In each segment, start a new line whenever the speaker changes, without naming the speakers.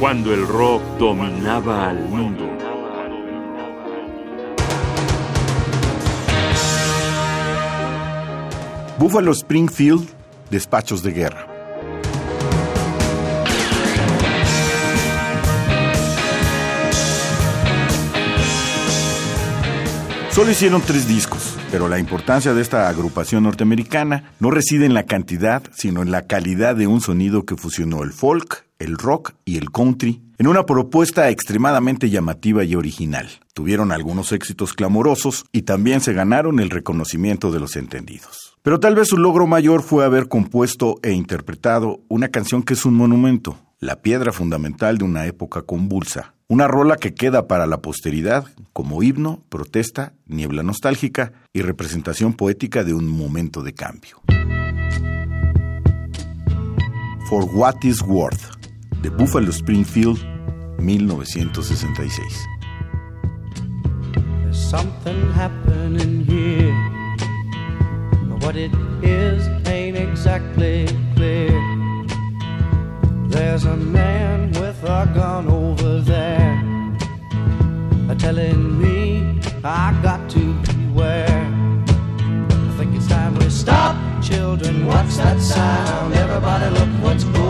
cuando el rock dominaba al mundo.
Buffalo Springfield, despachos de guerra. Solo hicieron tres discos, pero la importancia de esta agrupación norteamericana no reside en la cantidad, sino en la calidad de un sonido que fusionó el folk, el rock y el country en una propuesta extremadamente llamativa y original. Tuvieron algunos éxitos clamorosos y también se ganaron el reconocimiento de los entendidos. Pero tal vez su logro mayor fue haber compuesto e interpretado una canción que es un monumento, la piedra fundamental de una época convulsa, una rola que queda para la posteridad como himno, protesta, niebla nostálgica y representación poética de un momento de cambio. For What Is Worth, de Buffalo Springfield, 1966.
There's something happening here. What it is ain't exactly clear. There's a man with a gun over there telling me I got to beware. I think it's time we stop, children. What's that sound? Everybody, look what's going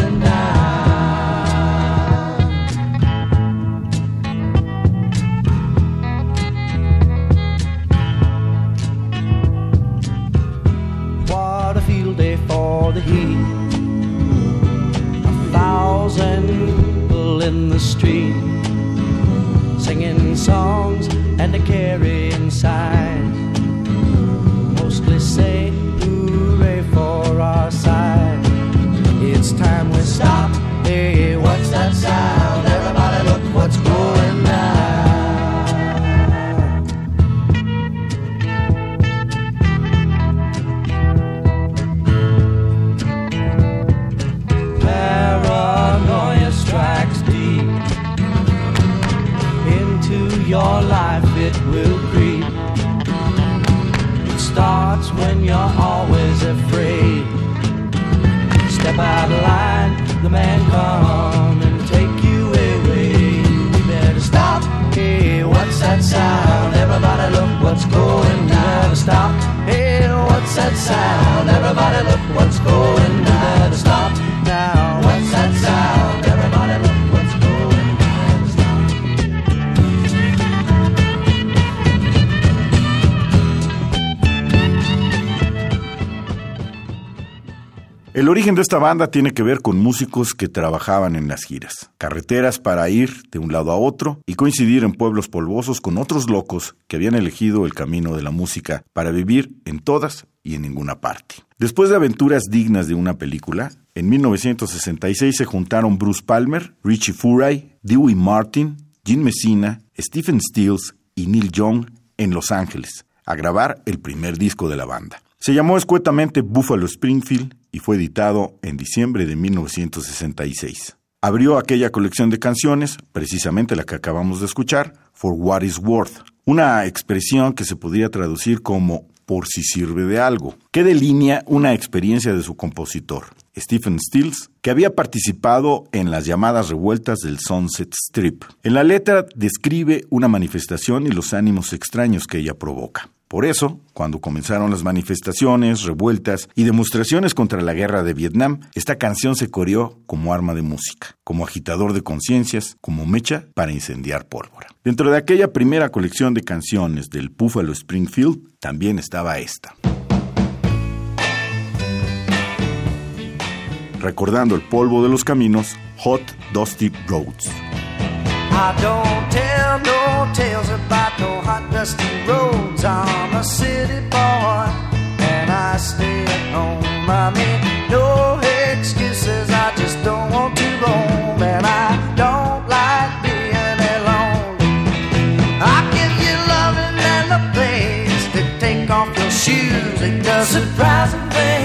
time we stop. Hey, what's that sound? Everybody look what's going down. Paranoia strikes deep into your life it will creep. It starts when you're always afraid. Step out of line, the man come and take you away. You better stop. Hey, what's that sound? Everybody look what's going down. Stop. Hey, what's that sound? Everybody look what's going down.
El origen de esta banda tiene que ver con músicos que trabajaban en las giras, carreteras para ir de un lado a otro y coincidir en pueblos polvosos con otros locos que habían elegido el camino de la música para vivir en todas y en ninguna parte. Después de aventuras dignas de una película, en 1966 se juntaron Bruce Palmer, Richie Furay, Dewey Martin, Gene Messina, Stephen Stills y Neil Young en Los Ángeles a grabar el primer disco de la banda. Se llamó escuetamente Buffalo Springfield y fue editado en diciembre de 1966. Abrió aquella colección de canciones, precisamente la que acabamos de escuchar, For What Is Worth, una expresión que se podría traducir como por si sirve de algo, que delinea una experiencia de su compositor, Stephen Stills, que había participado en las llamadas revueltas del Sunset Strip. En la letra describe una manifestación y los ánimos extraños que ella provoca. Por eso, cuando comenzaron las manifestaciones, revueltas y demostraciones contra la guerra de Vietnam, esta canción se coreó como arma de música, como agitador de conciencias, como mecha para incendiar pólvora. Dentro de aquella primera colección de canciones del Buffalo Springfield, también estaba esta. Recordando el polvo de los caminos, Hot Dusty Roads.
dusty roads. I'm a city boy, and I stay at home. I make no excuses. I just don't want to roam, and I don't like being alone. I give you loving and a place to take off your shoes. It does surprising things.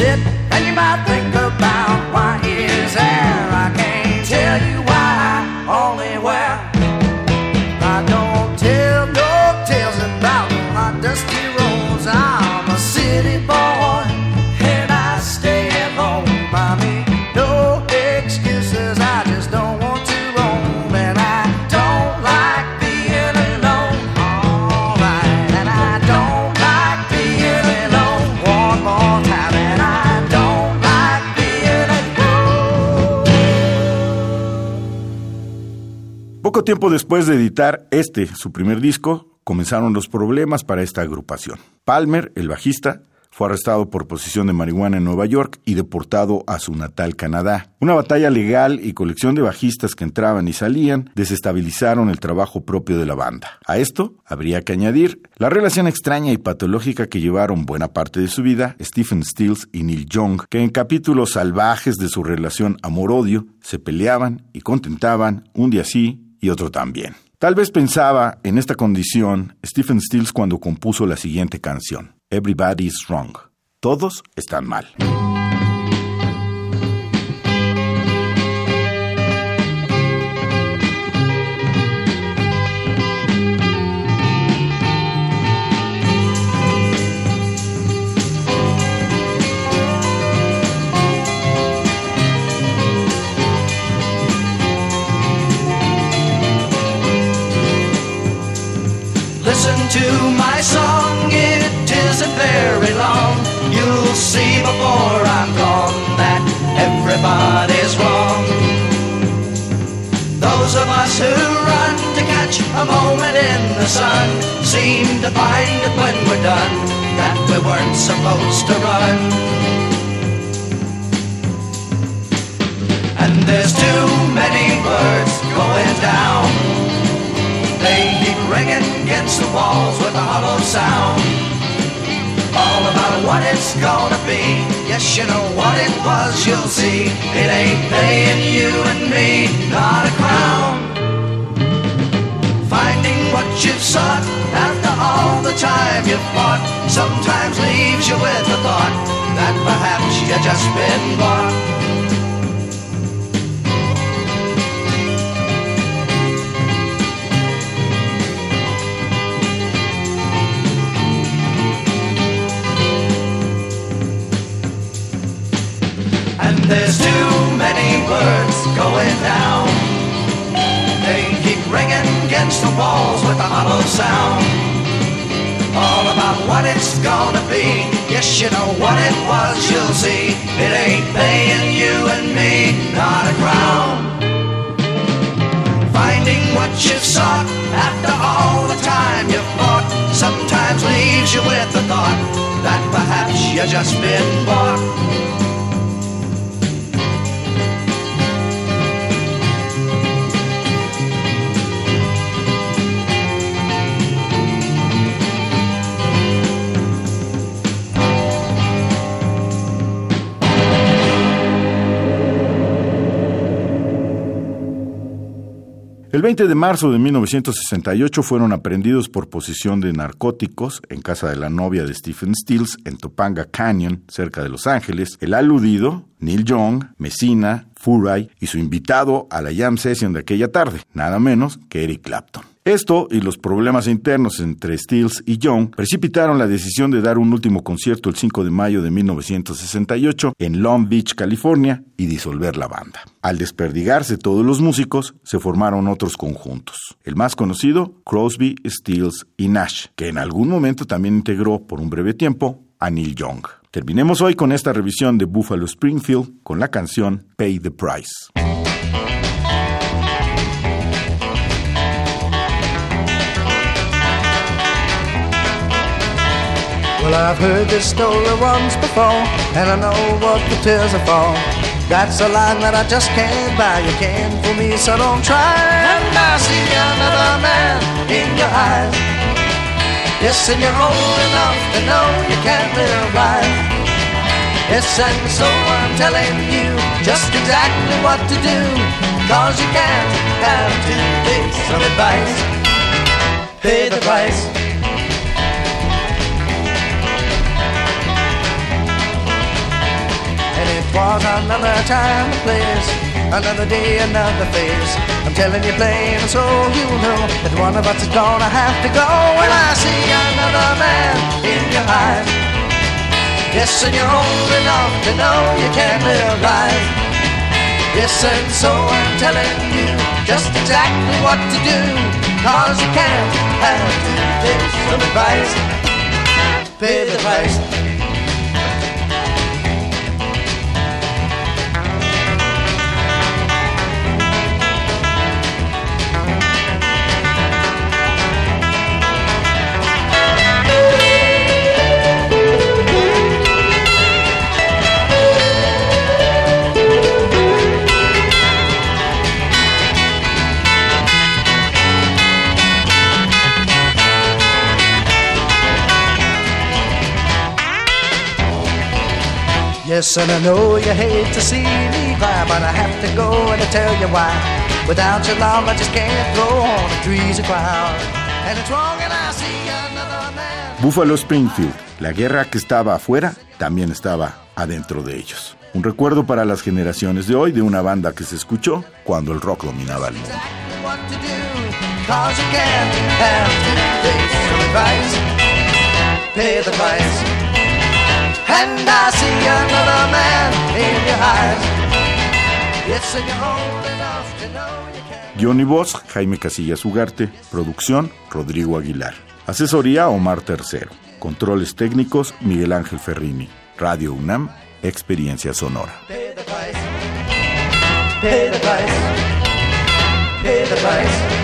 Sit and you might think about why is there. I can't tell you
Poco tiempo después de editar este, su primer disco, comenzaron los problemas para esta agrupación. Palmer, el bajista, fue arrestado por posesión de marihuana en Nueva York y deportado a su natal Canadá. Una batalla legal y colección de bajistas que entraban y salían desestabilizaron el trabajo propio de la banda. A esto habría que añadir la relación extraña y patológica que llevaron buena parte de su vida Stephen Stills y Neil Young, que en capítulos salvajes de su relación amor-odio se peleaban y contentaban un día sí y otro también. Tal vez pensaba en esta condición Stephen Stills cuando compuso la siguiente canción, Everybody's Wrong. Todos están mal.
Very long. You'll see before I'm gone that everybody's wrong. Those of us who run to catch a moment in the sun seem to find it when we're done that we weren't supposed to run. And there's too many words going down. They keep ringing against the walls with a hollow sound. All about what it's gonna be. Yes, you know what it was, you'll see. It ain't paying you and me, not a crown. Finding what you've sought after all the time you've fought sometimes leaves you with the thought that perhaps you've just been bought. Against the walls with a hollow sound. All about what it's gonna be. Yes, you know what it was, you'll see. It ain't paying you and me, not a crown. Finding what you've sought after all the time you've fought sometimes leaves you with the thought that perhaps you just been bought.
El 20 de marzo de 1968 fueron aprendidos por posesión de narcóticos en casa de la novia de Stephen Stills en Topanga Canyon, cerca de Los Ángeles, el aludido Neil Young, Messina, Furray y su invitado a la jam session de aquella tarde, nada menos que Eric Clapton. Esto y los problemas internos entre Stills y Young precipitaron la decisión de dar un último concierto el 5 de mayo de 1968 en Long Beach, California, y disolver la banda. Al desperdigarse todos los músicos, se formaron otros conjuntos. El más conocido, Crosby, Stills y Nash, que en algún momento también integró por un breve tiempo a Neil Young. Terminemos hoy con esta revisión de Buffalo Springfield con la canción Pay the Price.
Well, I've heard this story once before, and I know what the tears are for. That's a line that I just can't buy. You can't fool me, so don't try. And I see another man in your eyes. Yes, and you're old enough to know you can't live life. Yes, and so I'm telling you just exactly what to do. Cause you can't have two days of advice. Pay the price. Was another time and place, another day, another face. I'm telling you plain so you know that one of us is gonna have to go. When I see another man in your eyes, yes, and you're old enough to know you can't live life. Yes, and so I'm telling you just exactly what to do, cause you can't have to take some advice. Pay the price. Yes, and I know you hate to see me cry, but I have to go and I tell you why. Without your love, I just can't go on. The trees are crowned, and it's wrong, and I see another man.
Buffalo Springfield, la guerra que estaba afuera, también estaba adentro de ellos. Un recuerdo para las generaciones de hoy de una banda que se escuchó cuando el rock dominaba el mundo. Price. And I see another man in your eyes. Yes, and you're old enough to know you can. Johnny Voz, Jaime Casillas Ugarte, producción Rodrigo Aguilar. Asesoría Omar Tercero. Controles técnicos Miguel Ángel Ferrini. Radio UNAM, experiencia sonora. Pay the price. Pay the price. Pay the price.